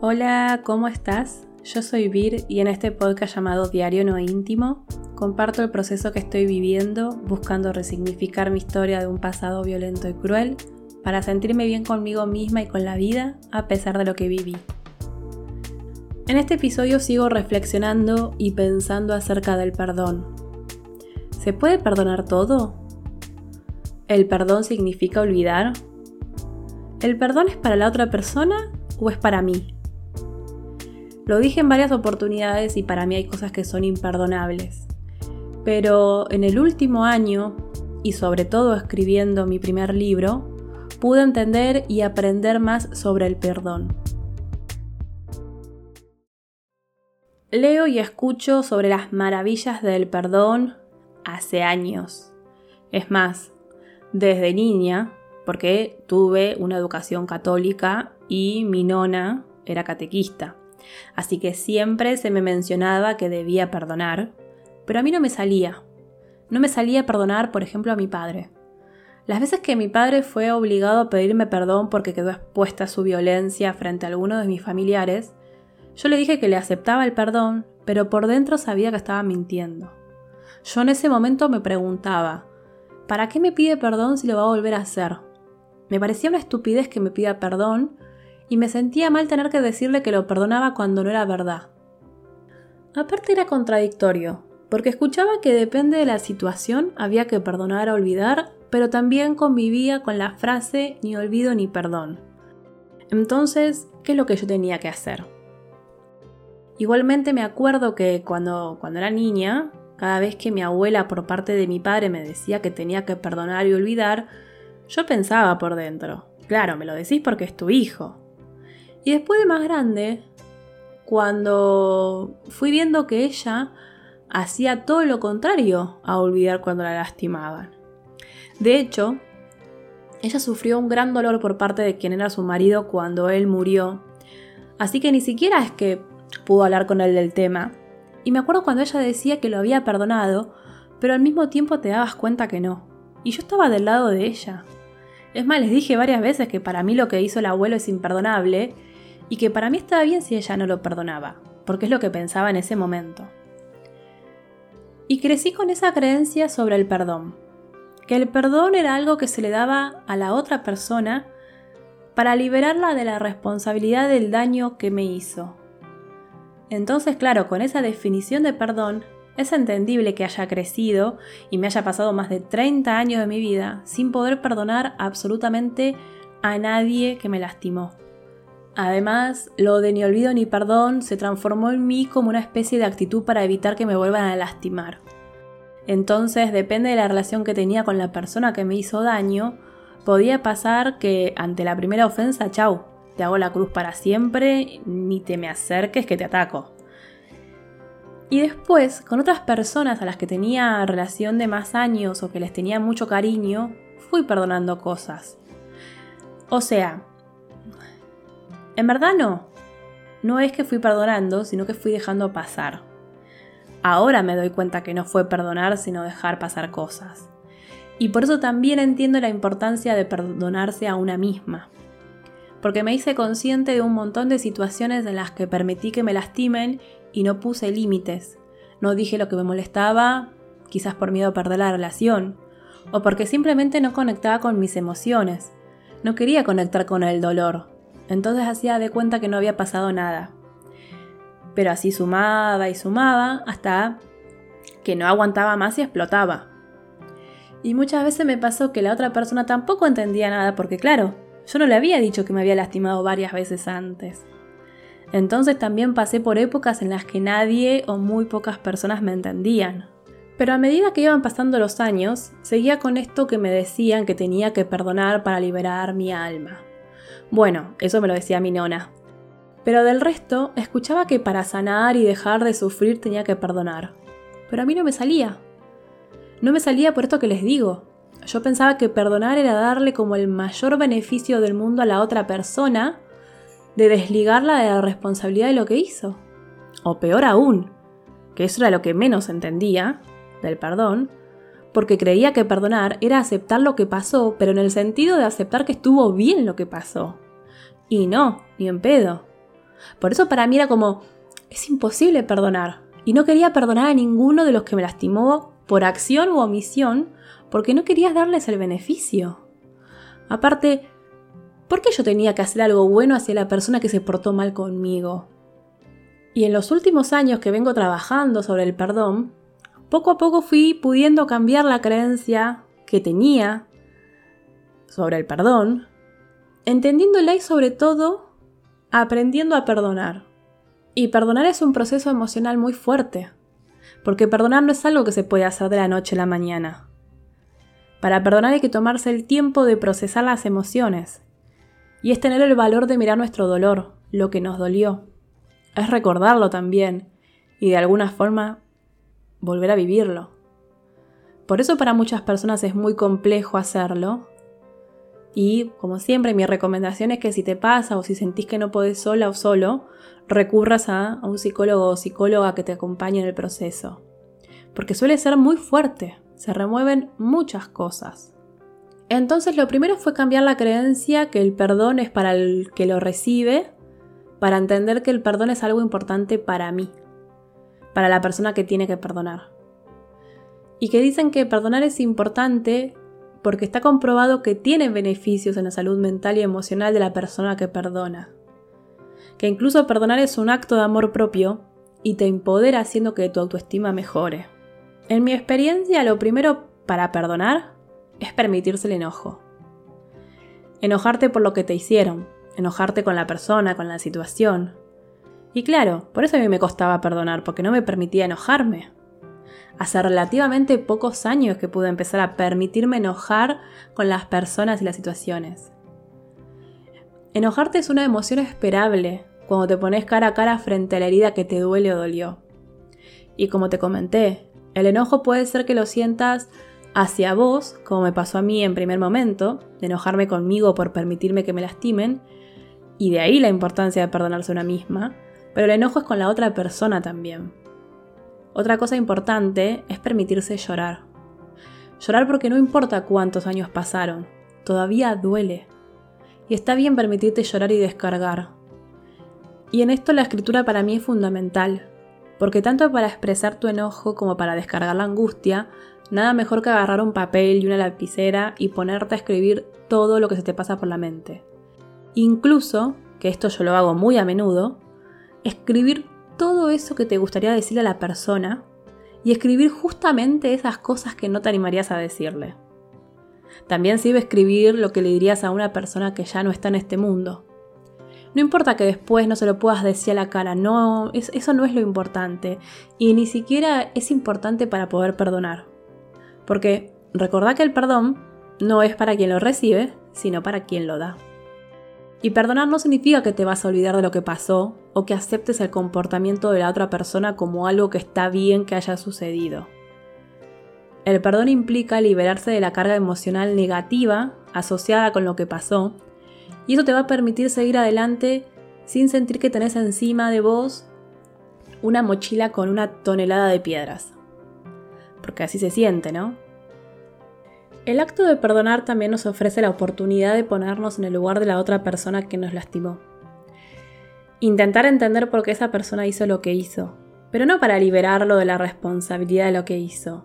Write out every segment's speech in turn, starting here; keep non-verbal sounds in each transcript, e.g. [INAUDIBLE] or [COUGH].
Hola, ¿cómo estás? Yo soy Vir y en este podcast llamado Diario No Íntimo comparto el proceso que estoy viviendo buscando resignificar mi historia de un pasado violento y cruel para sentirme bien conmigo misma y con la vida a pesar de lo que viví. En este episodio sigo reflexionando y pensando acerca del perdón. ¿Se puede perdonar todo? ¿El perdón significa olvidar? ¿El perdón es para la otra persona o es para mí? Lo dije en varias oportunidades y para mí hay cosas que son imperdonables. Pero en el último año, y sobre todo escribiendo mi primer libro, pude entender y aprender más sobre el perdón. Leo y escucho sobre las maravillas del perdón hace años. Es más, desde niña, porque tuve una educación católica y mi nona era catequista. Así que siempre se me mencionaba que debía perdonar, pero a mí no me salía. No me salía perdonar, por ejemplo, a mi padre. Las veces que mi padre fue obligado a pedirme perdón porque quedó expuesta a su violencia frente a alguno de mis familiares, yo le dije que le aceptaba el perdón, pero por dentro sabía que estaba mintiendo. Yo en ese momento me preguntaba, ¿para qué me pide perdón si lo va a volver a hacer? Me parecía una estupidez que me pida perdón y me sentía mal tener que decirle que lo perdonaba cuando no era verdad. Aparte era contradictorio, porque escuchaba que depende de la situación había que perdonar o olvidar, pero también convivía con la frase ni olvido ni perdón. Entonces, ¿qué es lo que yo tenía que hacer? Igualmente me acuerdo que cuando, cuando era niña, cada vez que mi abuela por parte de mi padre me decía que tenía que perdonar y olvidar, yo pensaba por dentro, claro, me lo decís porque es tu hijo, y después de más grande, cuando fui viendo que ella hacía todo lo contrario a olvidar cuando la lastimaban. De hecho, ella sufrió un gran dolor por parte de quien era su marido cuando él murió, así que ni siquiera es que pudo hablar con él del tema. Y me acuerdo cuando ella decía que lo había perdonado, pero al mismo tiempo te dabas cuenta que no. Y yo estaba del lado de ella. Es más, les dije varias veces que para mí lo que hizo el abuelo es imperdonable y que para mí estaba bien si ella no lo perdonaba, porque es lo que pensaba en ese momento. Y crecí con esa creencia sobre el perdón, que el perdón era algo que se le daba a la otra persona para liberarla de la responsabilidad del daño que me hizo. Entonces, claro, con esa definición de perdón, es entendible que haya crecido y me haya pasado más de 30 años de mi vida sin poder perdonar absolutamente a nadie que me lastimó. Además, lo de ni olvido ni perdón se transformó en mí como una especie de actitud para evitar que me vuelvan a lastimar. Entonces, depende de la relación que tenía con la persona que me hizo daño, podía pasar que ante la primera ofensa, chau, te hago la cruz para siempre, ni te me acerques que te ataco. Y después, con otras personas a las que tenía relación de más años o que les tenía mucho cariño, fui perdonando cosas. O sea, en verdad no. No es que fui perdonando, sino que fui dejando pasar. Ahora me doy cuenta que no fue perdonar, sino dejar pasar cosas. Y por eso también entiendo la importancia de perdonarse a una misma. Porque me hice consciente de un montón de situaciones en las que permití que me lastimen y no puse límites. No dije lo que me molestaba, quizás por miedo a perder la relación, o porque simplemente no conectaba con mis emociones. No quería conectar con el dolor, entonces hacía de cuenta que no había pasado nada. Pero así sumaba y sumaba hasta que no aguantaba más y explotaba. Y muchas veces me pasó que la otra persona tampoco entendía nada porque claro, yo no le había dicho que me había lastimado varias veces antes. Entonces también pasé por épocas en las que nadie o muy pocas personas me entendían. Pero a medida que iban pasando los años, seguía con esto que me decían que tenía que perdonar para liberar mi alma. Bueno, eso me lo decía mi nona. Pero del resto, escuchaba que para sanar y dejar de sufrir tenía que perdonar. Pero a mí no me salía. No me salía por esto que les digo. Yo pensaba que perdonar era darle como el mayor beneficio del mundo a la otra persona, de desligarla de la responsabilidad de lo que hizo. O peor aún, que eso era lo que menos entendía del perdón, porque creía que perdonar era aceptar lo que pasó, pero en el sentido de aceptar que estuvo bien lo que pasó. Y no, ni en pedo. Por eso para mí era como, es imposible perdonar. Y no quería perdonar a ninguno de los que me lastimó por acción u omisión, porque no querías darles el beneficio. Aparte, ¿por qué yo tenía que hacer algo bueno hacia la persona que se portó mal conmigo? Y en los últimos años que vengo trabajando sobre el perdón, poco a poco fui pudiendo cambiar la creencia que tenía sobre el perdón, entendiéndola y sobre todo aprendiendo a perdonar. Y perdonar es un proceso emocional muy fuerte, porque perdonar no es algo que se puede hacer de la noche a la mañana. Para perdonar hay que tomarse el tiempo de procesar las emociones, y es tener el valor de mirar nuestro dolor, lo que nos dolió. Es recordarlo también, y de alguna forma volver a vivirlo. Por eso para muchas personas es muy complejo hacerlo. Y como siempre mi recomendación es que si te pasa o si sentís que no podés sola o solo, recurras a, un psicólogo o psicóloga que te acompañe en el proceso. Porque suele ser muy fuerte, se remueven muchas cosas. Entonces lo primero fue cambiar la creencia que el perdón es para el que lo recibe, para entender que el perdón es algo importante para mí, para la persona que tiene que perdonar. Y que dicen que perdonar es importante porque está comprobado que tiene beneficios en la salud mental y emocional de la persona que perdona que incluso perdonar es un acto de amor propio y te empodera haciendo que tu autoestima mejore. En mi experiencia, lo primero para perdonar es permitirse el enojo. Enojarte por lo que te hicieron, enojarte con la persona, con la situación. Y claro, por eso a mí me costaba perdonar, porque no me permitía enojarme. Hace relativamente pocos años que pude empezar a permitirme enojar con las personas y las situaciones. Enojarte es una emoción esperable cuando te pones cara a cara frente a la herida que te duele o dolió. Y como te comenté, el enojo puede ser que lo sientas hacia vos, como me pasó a mí en primer momento, de enojarme conmigo por permitirme que me lastimen, y de ahí la importancia de perdonarse una misma, pero el enojo es con la otra persona también. Otra cosa importante es permitirse llorar. Llorar porque no importa cuántos años pasaron, todavía duele. Y está bien permitirte llorar y descargar. Y en esto la escritura para mí es fundamental, porque tanto para expresar tu enojo como para descargar la angustia, nada mejor que agarrar un papel y una lapicera y ponerte a escribir todo lo que se te pasa por la mente. Incluso, que esto yo lo hago muy a menudo, escribir todo eso que te gustaría decirle a la persona y escribir justamente esas cosas que no te animarías a decirle. También sirve escribir lo que le dirías a una persona que ya no está en este mundo. No importa que después no se lo puedas decir a la cara, no, eso no es lo importante. Y ni siquiera es importante para poder perdonar. Porque recordá que el perdón no es para quien lo recibe, sino para quien lo da. Y perdonar no significa que te vas a olvidar de lo que pasó o que aceptes el comportamiento de la otra persona como algo que está bien que haya sucedido. El perdón implica liberarse de la carga emocional negativa asociada con lo que pasó, y eso te va a permitir seguir adelante sin sentir que tenés encima de vos una mochila con una tonelada de piedras. Porque así se siente, ¿no? El acto de perdonar también nos ofrece la oportunidad de ponernos en el lugar de la otra persona que nos lastimó. Intentar entender por qué esa persona hizo lo que hizo, pero no para liberarlo de la responsabilidad de lo que hizo,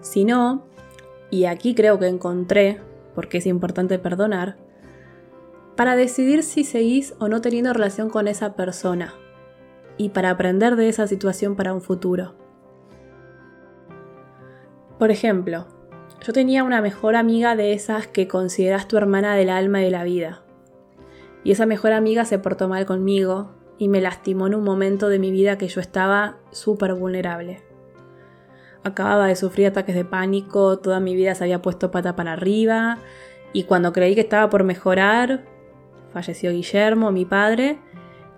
sino, y aquí creo que encontré, porque es importante perdonar, para decidir si seguís o no teniendo relación con esa persona y para aprender de esa situación para un futuro. Por ejemplo, yo tenía una mejor amiga de esas que consideras tu hermana del alma y de la vida. Y esa mejor amiga se portó mal conmigo y me lastimó en un momento de mi vida que yo estaba súper vulnerable. Acababa de sufrir ataques de pánico, toda mi vida se había puesto pata para arriba y cuando creí que estaba por mejorar, falleció Guillermo, mi padre,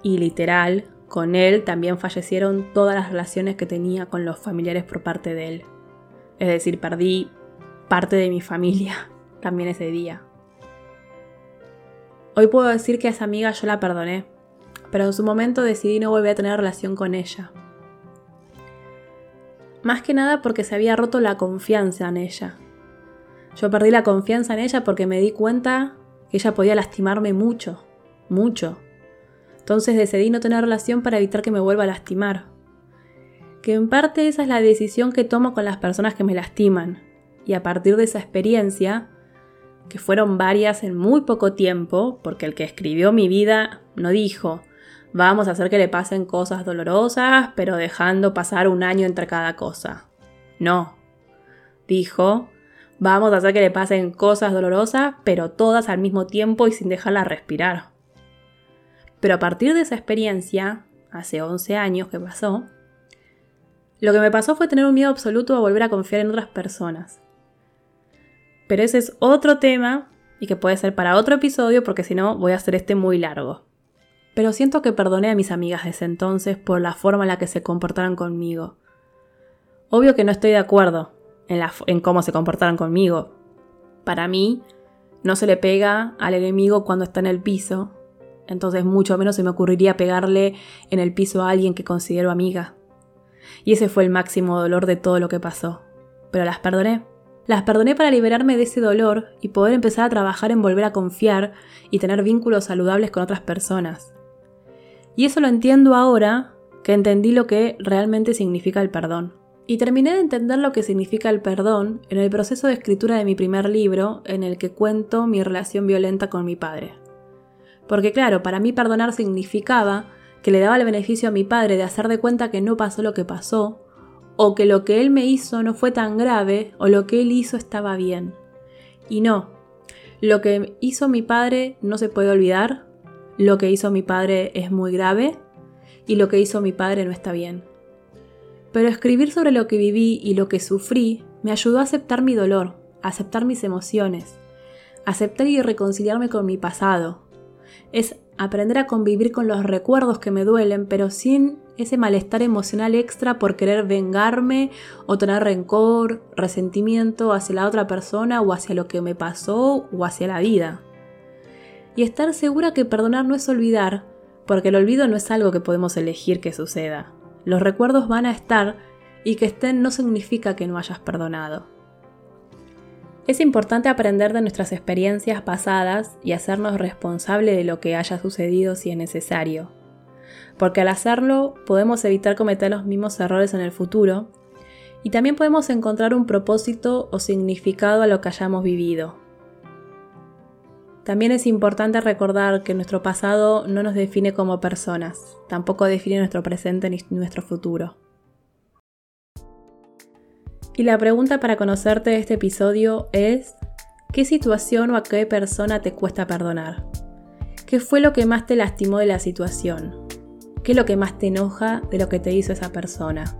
y literal, con él también fallecieron todas las relaciones que tenía con los familiares por parte de él. Es decir, perdí parte de mi familia [LAUGHS] también ese día. Hoy puedo decir que a esa amiga yo la perdoné, pero en su momento decidí no volver a tener relación con ella. Más que nada porque se había roto la confianza en ella. Yo perdí la confianza en ella porque me di cuenta que ella podía lastimarme mucho, mucho. Entonces decidí no tener relación para evitar que me vuelva a lastimar. Que en parte esa es la decisión que tomo con las personas que me lastiman. Y a partir de esa experiencia, que fueron varias en muy poco tiempo, porque el que escribió mi vida no dijo, vamos a hacer que le pasen cosas dolorosas, pero dejando pasar un año entre cada cosa. No. Dijo, vamos a hacer que le pasen cosas dolorosas, pero todas al mismo tiempo y sin dejarla respirar. Pero a partir de esa experiencia, hace 11 años que pasó, lo que me pasó fue tener un miedo absoluto a volver a confiar en otras personas. Pero ese es otro tema y que puede ser para otro episodio porque si no voy a hacer este muy largo. Pero siento que perdoné a mis amigas desde entonces por la forma en la que se comportaron conmigo. Obvio que no estoy de acuerdo en, en cómo se comportaron conmigo. Para mí, no se le pega al enemigo cuando está en el piso, entonces mucho menos se me ocurriría pegarle en el piso a alguien que considero amiga. Y ese fue el máximo dolor de todo lo que pasó. Pero las perdoné. Las perdoné para liberarme de ese dolor y poder empezar a trabajar en volver a confiar y tener vínculos saludables con otras personas. Y eso lo entiendo ahora que entendí lo que realmente significa el perdón. Y terminé de entender lo que significa el perdón en el proceso de escritura de mi primer libro en el que cuento mi relación violenta con mi padre. Porque claro, para mí perdonar significaba que le daba el beneficio a mi padre de hacer de cuenta que no pasó lo que pasó, o que lo que él me hizo no fue tan grave, o lo que él hizo estaba bien. Y no, lo que hizo mi padre no se puede olvidar, lo que hizo mi padre es muy grave, y lo que hizo mi padre no está bien. Pero escribir sobre lo que viví y lo que sufrí me ayudó a aceptar mi dolor, a aceptar mis emociones, aceptar y reconciliarme con mi pasado. Es aprender a convivir con los recuerdos que me duelen, pero sin ese malestar emocional extra por querer vengarme o tener rencor, resentimiento hacia la otra persona o hacia lo que me pasó o hacia la vida. Y estar segura que perdonar no es olvidar, porque el olvido no es algo que podemos elegir que suceda. Los recuerdos van a estar y que estén no significa que no hayas perdonado. Es importante aprender de nuestras experiencias pasadas y hacernos responsable de lo que haya sucedido si es necesario, porque al hacerlo podemos evitar cometer los mismos errores en el futuro y también podemos encontrar un propósito o significado a lo que hayamos vivido. También es importante recordar que nuestro pasado no nos define como personas, tampoco define nuestro presente ni nuestro futuro. Y la pregunta para conocerte de este episodio es, ¿qué situación o a qué persona te cuesta perdonar? ¿Qué fue lo que más te lastimó de la situación? ¿Qué es lo que más te enoja de lo que te hizo esa persona?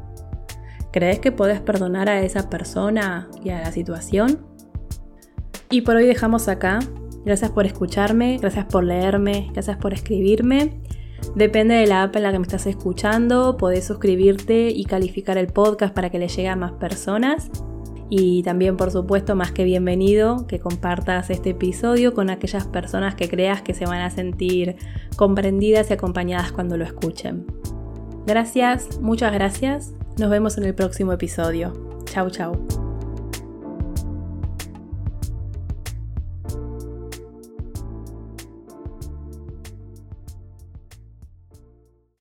¿Crees que podés perdonar a esa persona y a la situación? Y por hoy dejamos acá. Gracias por escucharme, gracias por leerme, gracias por escribirme. Depende de la app en la que me estás escuchando, podés suscribirte y calificar el podcast para que le llegue a más personas. Y también, por supuesto, más que bienvenido que compartas este episodio con aquellas personas que creas que se van a sentir comprendidas y acompañadas cuando lo escuchen. Gracias, muchas gracias. Nos vemos en el próximo episodio. Chau, chau.